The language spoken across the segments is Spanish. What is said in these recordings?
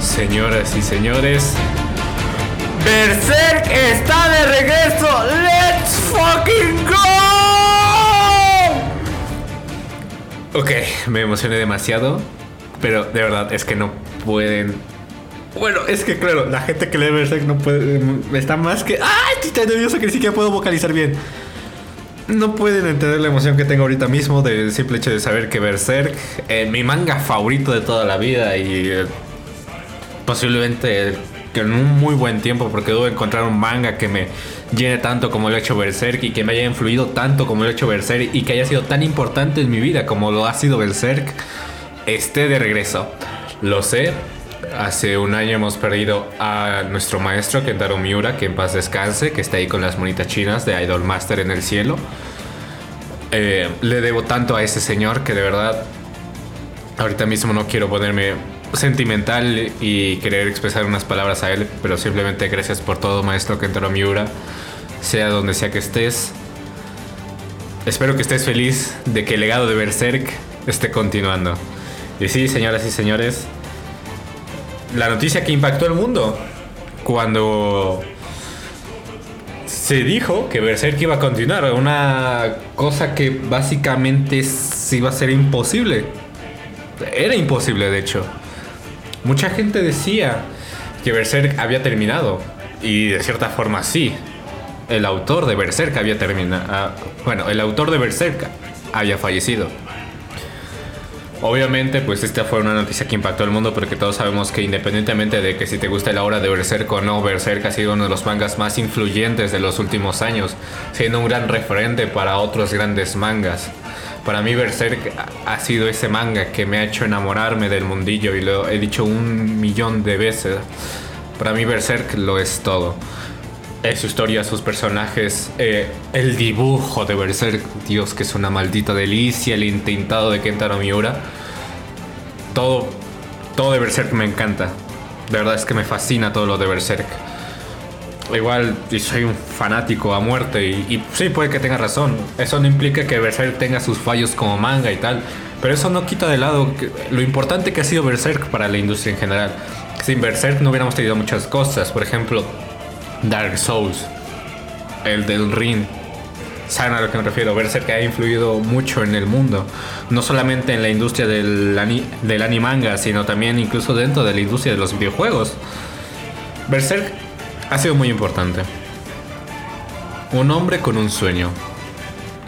Señoras y señores, Berserk está de regreso. ¡Let's fucking go! Ok, me emocioné demasiado, pero de verdad es que no pueden. Bueno, es que claro, la gente que lee Berserk no puede. Está más que. ¡Ay! Estoy tan nervioso que ni siquiera puedo vocalizar bien. No pueden entender la emoción que tengo ahorita mismo del simple hecho de saber que Berserk, eh, mi manga favorito de toda la vida y eh, posiblemente en un muy buen tiempo, porque debo encontrar un manga que me llene tanto como lo ha hecho Berserk y que me haya influido tanto como lo ha hecho Berserk y que haya sido tan importante en mi vida como lo ha sido Berserk, esté de regreso. Lo sé, Hace un año hemos perdido a nuestro maestro Kentaro Miura, que en paz descanse, que está ahí con las monitas chinas de Idol Master en el cielo. Eh, le debo tanto a ese señor que de verdad ahorita mismo no quiero ponerme sentimental y querer expresar unas palabras a él, pero simplemente gracias por todo, maestro Kentaro Miura, sea donde sea que estés. Espero que estés feliz de que el legado de Berserk esté continuando. Y sí, señoras y señores, la noticia que impactó el mundo cuando se dijo que Berserk iba a continuar, una cosa que básicamente iba a ser imposible. Era imposible, de hecho. Mucha gente decía que Berserk había terminado. Y de cierta forma sí. El autor de Berserk había terminado. Ah, bueno, el autor de Berserk había fallecido. Obviamente, pues esta fue una noticia que impactó al mundo porque todos sabemos que independientemente de que si te gusta la obra de Berserk o no, Berserk ha sido uno de los mangas más influyentes de los últimos años, siendo un gran referente para otros grandes mangas. Para mí Berserk ha sido ese manga que me ha hecho enamorarme del mundillo y lo he dicho un millón de veces. Para mí Berserk lo es todo. Es su historia, sus personajes, eh, el dibujo de Berserk, Dios que es una maldita delicia, el intentado de Kentaro Miura. Todo, todo de Berserk me encanta. De verdad es que me fascina todo lo de Berserk. Igual soy un fanático a muerte y, y sí puede que tenga razón. Eso no implica que Berserk tenga sus fallos como manga y tal. Pero eso no quita de lado lo importante que ha sido Berserk para la industria en general. Sin Berserk no hubiéramos tenido muchas cosas. Por ejemplo, Dark Souls, el del Ring. Saben a lo que me refiero, Berserk ha influido mucho en el mundo, no solamente en la industria del, del animanga, sino también incluso dentro de la industria de los videojuegos. Berserk ha sido muy importante. Un hombre con un sueño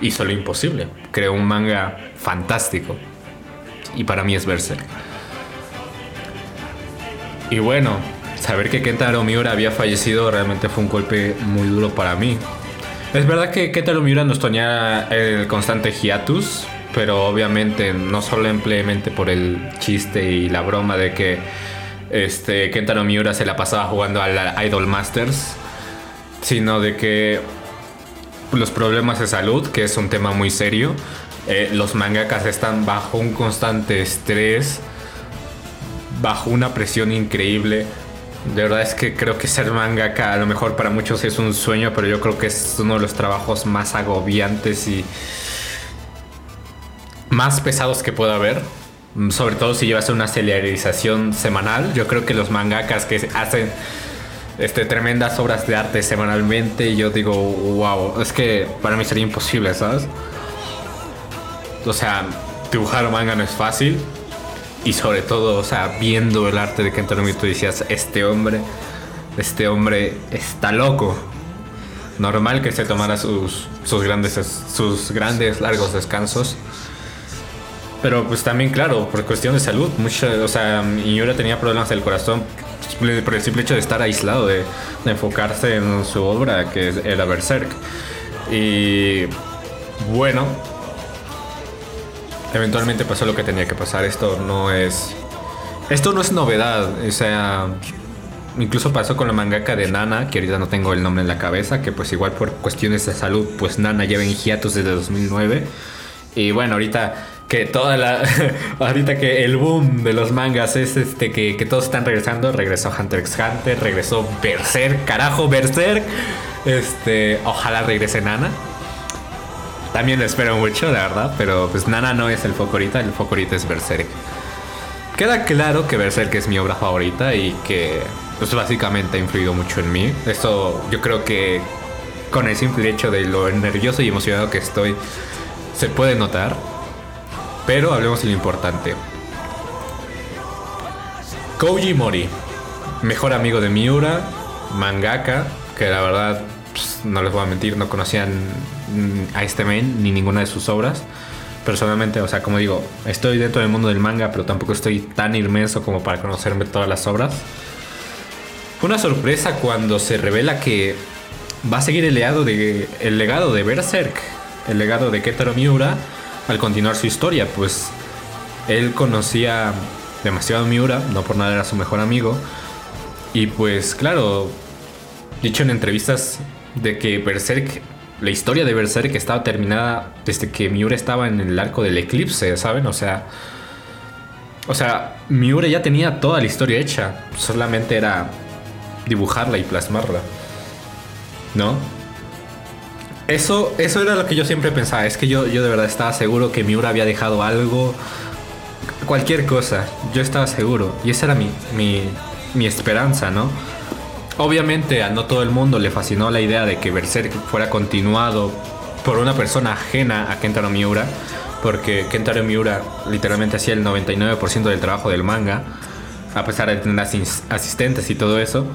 hizo lo imposible, creó un manga fantástico. Y para mí es Berserk. Y bueno, saber que Kentaro Miura había fallecido realmente fue un golpe muy duro para mí. Es verdad que Kentaro Miura nos tenía el constante hiatus, pero obviamente no simplemente por el chiste y la broma de que este, Kentaro Miura se la pasaba jugando al Idol Masters, sino de que los problemas de salud, que es un tema muy serio, eh, los mangakas están bajo un constante estrés, bajo una presión increíble de verdad es que creo que ser mangaka a lo mejor para muchos es un sueño, pero yo creo que es uno de los trabajos más agobiantes y más pesados que pueda haber. Sobre todo si llevas una serialización semanal. Yo creo que los mangakas que hacen este, tremendas obras de arte semanalmente, yo digo, wow, es que para mí sería imposible, ¿sabes? O sea, dibujar manga no es fácil y sobre todo, o sea, viendo el arte de Kentaro Miura, tú decías, este hombre, este hombre está loco. Normal que se tomara sus, sus, grandes, sus grandes, largos descansos. Pero pues también, claro, por cuestión de salud, mucho, o sea, Miura tenía problemas del corazón por el simple hecho de estar aislado, de, de enfocarse en su obra, que era Berserk. Y bueno, eventualmente pasó lo que tenía que pasar. Esto no es. Esto no es novedad. O sea. Incluso pasó con la mangaka de Nana, que ahorita no tengo el nombre en la cabeza, que pues igual por cuestiones de salud, pues Nana lleva en hiatus desde 2009. Y bueno, ahorita que toda la. ahorita que el boom de los mangas es este que, todos están regresando. Regresó Hunter x Hunter, regresó Berserk, carajo, Berserk. Este. Ojalá regrese Nana. También lo espero mucho, la verdad, pero pues Nana no es el foco ahorita, el foco ahorita es Berserk. queda claro que Berserk es mi obra favorita y que pues básicamente ha influido mucho en mí. Esto yo creo que con el simple hecho de lo nervioso y emocionado que estoy se puede notar. Pero hablemos de lo importante. Koji Mori, mejor amigo de Miura, mangaka, que la verdad pues, no les voy a mentir, no conocían a este men ni ninguna de sus obras. Personalmente, o sea, como digo, estoy dentro del mundo del manga, pero tampoco estoy tan inmenso como para conocerme todas las obras. Fue una sorpresa cuando se revela que va a seguir el legado de, el legado de Berserk, el legado de Ketaro Miura, al continuar su historia, pues él conocía demasiado a Miura, no por nada era su mejor amigo. Y pues claro, dicho en entrevistas de que Berserk, la historia de Berserk estaba terminada desde que Miura estaba en el arco del eclipse, ¿saben? O sea, o sea, Miura ya tenía toda la historia hecha, solamente era dibujarla y plasmarla. ¿No? Eso, eso era lo que yo siempre pensaba. Es que yo, yo de verdad estaba seguro que Miura había dejado algo cualquier cosa, yo estaba seguro. Y esa era mi, mi, esperanza, ¿no? Obviamente a no todo el mundo le fascinó la idea de que Berserk fuera continuado por una persona ajena a Kentaro Miura, porque Kentaro Miura literalmente hacía el 99% del trabajo del manga, a pesar de tener asistentes y todo eso.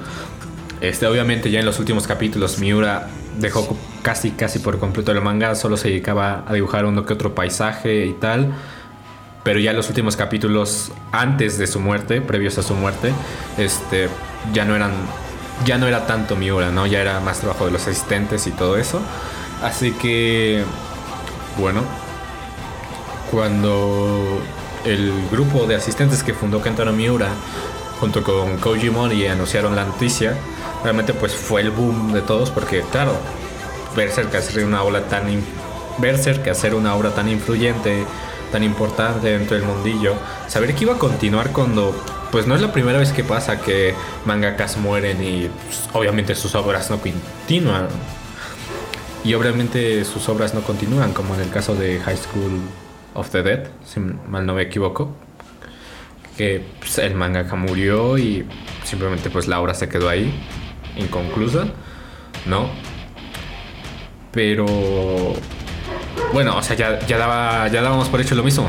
Este, obviamente ya en los últimos capítulos Miura dejó casi casi por completo el manga, solo se dedicaba a dibujar uno que otro paisaje y tal pero ya los últimos capítulos antes de su muerte, previos a su muerte, este, ya no eran, ya no era tanto Miura, ¿no? Ya era más trabajo de los asistentes y todo eso. Así que, bueno, cuando el grupo de asistentes que fundó Kentaro Miura junto con Koji Mori anunciaron la noticia, realmente pues fue el boom de todos porque claro, Berserk hacer una obra tan Berserk hacer una obra tan influyente tan importante dentro del mundillo, saber que iba a continuar cuando pues no es la primera vez que pasa que mangakas mueren y pues, obviamente sus obras no continúan. Y obviamente sus obras no continúan, como en el caso de High School of the Dead, si mal no me equivoco. Que pues, el mangaka murió y simplemente pues la obra se quedó ahí, inconclusa, ¿no? Pero bueno, o sea, ya, ya, daba, ya dábamos por hecho lo mismo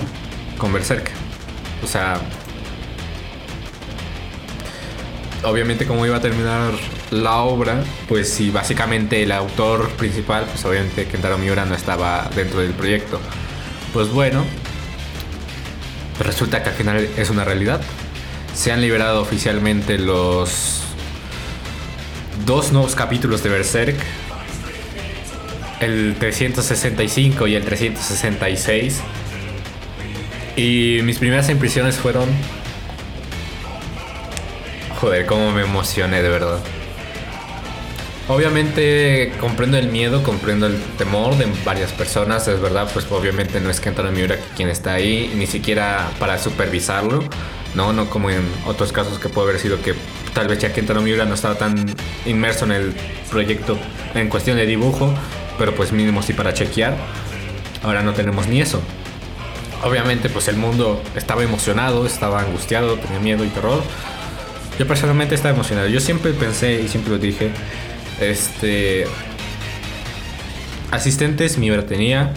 con Berserk. O sea, obviamente cómo iba a terminar la obra, pues si básicamente el autor principal, pues obviamente Kentaro Miura no estaba dentro del proyecto. Pues bueno, resulta que al final es una realidad. Se han liberado oficialmente los dos nuevos capítulos de Berserk el 365 y el 366. Y mis primeras impresiones fueron... Joder, cómo me emocioné de verdad. Obviamente comprendo el miedo, comprendo el temor de varias personas, es verdad, pues obviamente no es Kentaro Miura quien está ahí, ni siquiera para supervisarlo, no, no como en otros casos que puede haber sido que tal vez ya Kentaro Miura no estaba tan inmerso en el proyecto en cuestión de dibujo, pero pues mínimo sí para chequear. Ahora no tenemos ni eso. Obviamente pues el mundo estaba emocionado, estaba angustiado, tenía miedo y terror. Yo personalmente estaba emocionado. Yo siempre pensé y siempre lo dije, este asistentes mi tenía,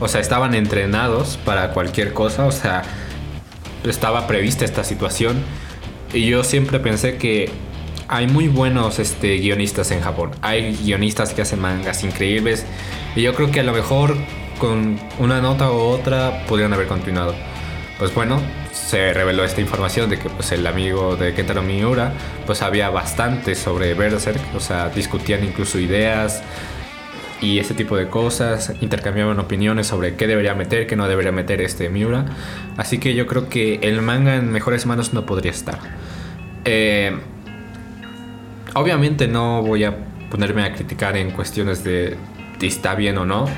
o sea, estaban entrenados para cualquier cosa, o sea, estaba prevista esta situación y yo siempre pensé que hay muy buenos este, guionistas en Japón. Hay guionistas que hacen mangas increíbles. Y yo creo que a lo mejor con una nota u otra podrían haber continuado. Pues bueno, se reveló esta información de que pues, el amigo de Kentaro Miura pues había bastante sobre Berserk. O sea, discutían incluso ideas y ese tipo de cosas. Intercambiaban opiniones sobre qué debería meter, qué no debería meter este Miura. Así que yo creo que el manga en mejores manos no podría estar. Eh, Obviamente no voy a ponerme a criticar en cuestiones de si está bien o no,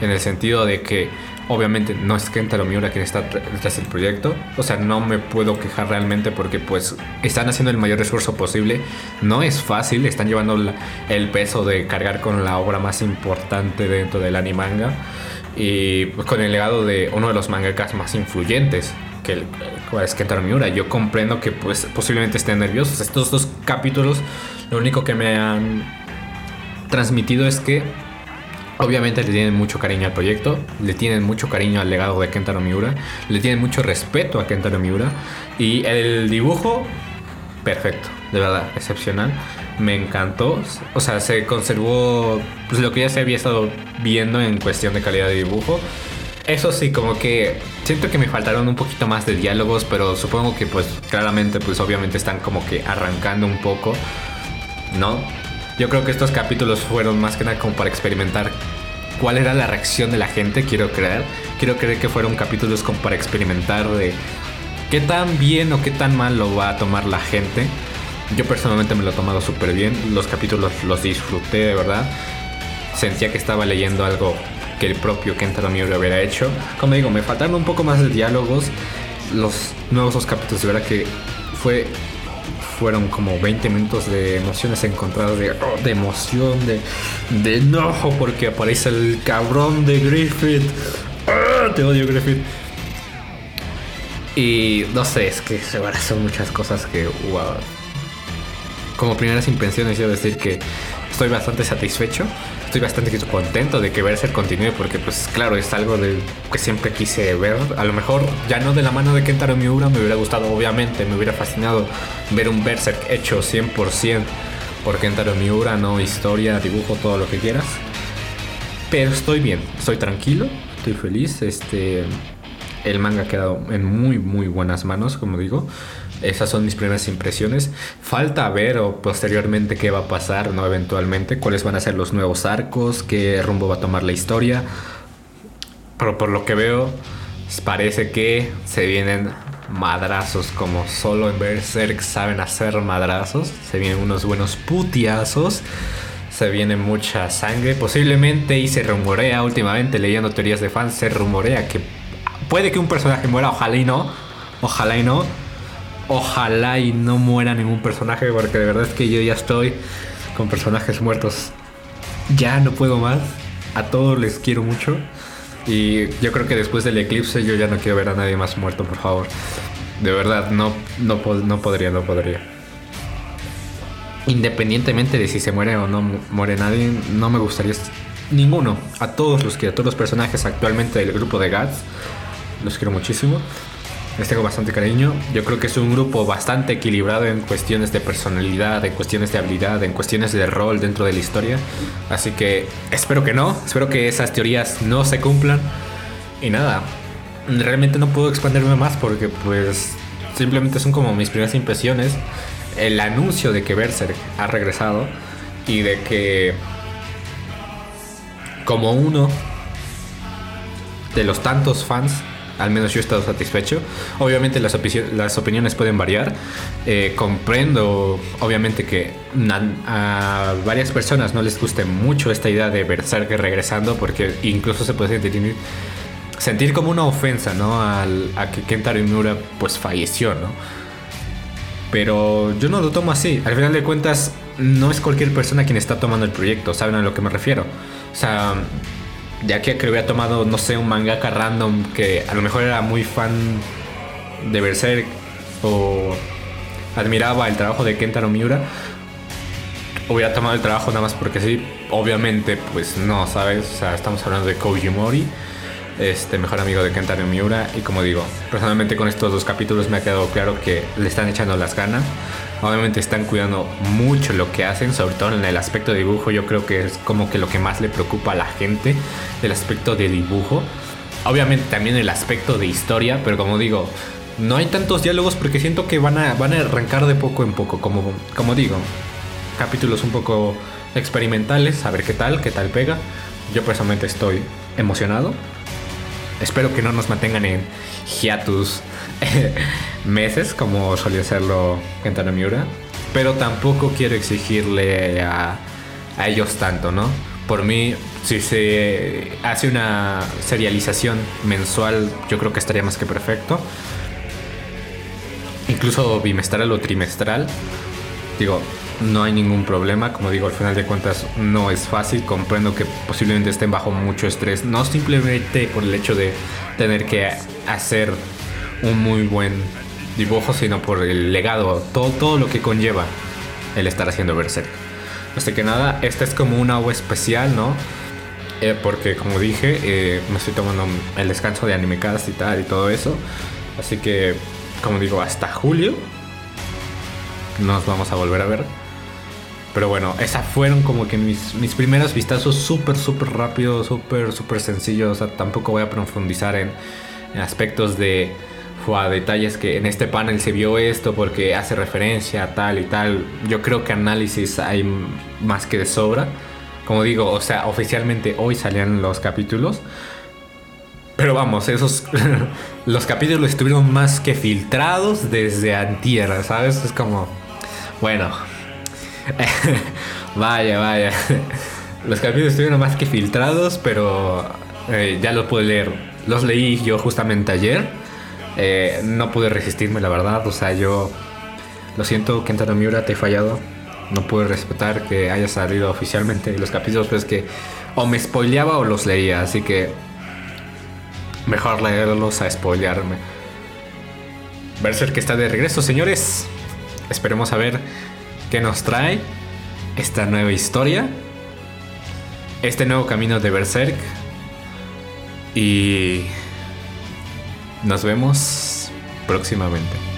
en el sentido de que obviamente no es Kentaro Miura quien está detrás del proyecto, o sea, no me puedo quejar realmente porque pues están haciendo el mayor esfuerzo posible, no es fácil, están llevando el peso de cargar con la obra más importante dentro del animanga y pues, con el legado de uno de los mangakas más influyentes, que el, es Kentaro Miura. Yo comprendo que pues, posiblemente estén nerviosos. Estos dos capítulos, lo único que me han transmitido es que Obviamente le tienen mucho cariño al proyecto, le tienen mucho cariño al legado de Kentaro Miura, le tienen mucho respeto a Kentaro Miura y el dibujo, perfecto, de verdad, excepcional. Me encantó, o sea, se conservó pues, lo que ya se había estado viendo en cuestión de calidad de dibujo. Eso sí, como que siento que me faltaron un poquito más de diálogos, pero supongo que pues claramente, pues obviamente están como que arrancando un poco, ¿no? Yo creo que estos capítulos fueron más que nada como para experimentar cuál era la reacción de la gente, quiero creer. Quiero creer que fueron capítulos como para experimentar de qué tan bien o qué tan mal lo va a tomar la gente. Yo personalmente me lo he tomado súper bien. Los capítulos los disfruté de verdad. Sentía que estaba leyendo algo que el propio Kentaro Miura hubiera hecho. Como digo, me faltaron un poco más de diálogos. Los nuevos dos capítulos, de verdad que fue fueron como 20 minutos de emociones encontradas, de, oh, de emoción, de, de enojo, porque aparece el cabrón de Griffith. ¡Ah! te odio, Griffith. Y no sé, es que son muchas cosas que, wow. Como primeras impresiones, yo decir que estoy bastante satisfecho estoy bastante contento de que Berserk continúe porque pues claro, es algo de que siempre quise ver. A lo mejor ya no de la mano de Kentaro Miura, me hubiera gustado obviamente, me hubiera fascinado ver un Berserk hecho 100% por Kentaro Miura, no historia, dibujo, todo lo que quieras. Pero estoy bien, estoy tranquilo, estoy feliz, este el manga ha quedado en muy muy buenas manos, como digo. Esas son mis primeras impresiones. Falta ver o posteriormente qué va a pasar, ¿no? Eventualmente, cuáles van a ser los nuevos arcos, qué rumbo va a tomar la historia. Pero por lo que veo, parece que se vienen madrazos como solo en Berserk saben hacer madrazos. Se vienen unos buenos putiazos. Se viene mucha sangre. Posiblemente, y se rumorea últimamente, leyendo teorías de fans, se rumorea que puede que un personaje muera, ojalá y no. Ojalá y no Ojalá y no muera ningún personaje, porque de verdad es que yo ya estoy con personajes muertos. Ya no puedo más. A todos les quiero mucho. Y yo creo que después del eclipse yo ya no quiero ver a nadie más muerto, por favor. De verdad, no, no, no podría, no podría. Independientemente de si se muere o no muere nadie, no me gustaría ninguno. A todos los que, a todos los personajes actualmente del grupo de Gats, los quiero muchísimo les tengo bastante cariño. Yo creo que es un grupo bastante equilibrado en cuestiones de personalidad, en cuestiones de habilidad, en cuestiones de rol dentro de la historia. Así que espero que no, espero que esas teorías no se cumplan. Y nada, realmente no puedo expandirme más porque pues simplemente son como mis primeras impresiones. El anuncio de que Berserk ha regresado y de que como uno de los tantos fans al menos yo he estado satisfecho. Obviamente las, las opiniones pueden variar. Eh, comprendo, obviamente, que a, varias personas no les guste mucho esta idea de Berserk regresando, porque incluso se puede sentir, sentir como una ofensa, ¿no? Al, a que Kentaro Imura pues falleció, ¿no? Pero yo no lo tomo así. Al final de cuentas, no es cualquier persona quien está tomando el proyecto, ¿saben a lo que me refiero? O sea, ya que, que hubiera tomado, no sé, un mangaka random que a lo mejor era muy fan de Berserk o admiraba el trabajo de Kentaro Miura, hubiera tomado el trabajo nada más porque sí. Obviamente, pues no, ¿sabes? O sea, estamos hablando de Koji Mori, este mejor amigo de Kentaro Miura. Y como digo, personalmente con estos dos capítulos me ha quedado claro que le están echando las ganas. Obviamente están cuidando mucho lo que hacen, sobre todo en el aspecto de dibujo. Yo creo que es como que lo que más le preocupa a la gente, el aspecto de dibujo. Obviamente también el aspecto de historia, pero como digo, no hay tantos diálogos porque siento que van a, van a arrancar de poco en poco, como, como digo. Capítulos un poco experimentales, a ver qué tal, qué tal pega. Yo personalmente estoy emocionado. Espero que no nos mantengan en hiatus meses, como solía hacerlo Kentaro Miura. Pero tampoco quiero exigirle a, a ellos tanto, ¿no? Por mí, si se hace una serialización mensual, yo creo que estaría más que perfecto. Incluso bimestral o trimestral. Digo, no hay ningún problema. Como digo, al final de cuentas no es fácil. Comprendo que posiblemente estén bajo mucho estrés. No simplemente por el hecho de tener que hacer un muy buen dibujo, sino por el legado, todo, todo lo que conlleva el estar haciendo Berserk. Así que nada, esta es como una agua especial, ¿no? Eh, porque como dije, eh, me estoy tomando el descanso de Animecast y tal y todo eso. Así que, como digo, hasta julio nos vamos a volver a ver. Pero bueno, esas fueron como que mis, mis primeros vistazos súper, súper rápidos, súper, súper sencillos. O sea, tampoco voy a profundizar en, aspectos de a detalles que en este panel se vio esto porque hace referencia a tal y tal. Yo creo que análisis hay más que de sobra. Como digo, o sea, oficialmente hoy salían los capítulos. Pero vamos, esos los capítulos estuvieron más que filtrados desde antierra, ¿sabes? Es como bueno. vaya, vaya. Los capítulos estuvieron más que filtrados, pero eh, ya los pude leer. Los leí yo justamente ayer. Eh, no pude resistirme, la verdad. O sea, yo lo siento, Kentaro Miura, te he fallado. No pude respetar que haya salido oficialmente los capítulos, pues que o me spoileaba o los leía. Así que mejor leerlos a spoilearme. Berserk que está de regreso, señores. Esperemos a ver qué nos trae esta nueva historia, este nuevo camino de Berserk. Y nos vemos próximamente.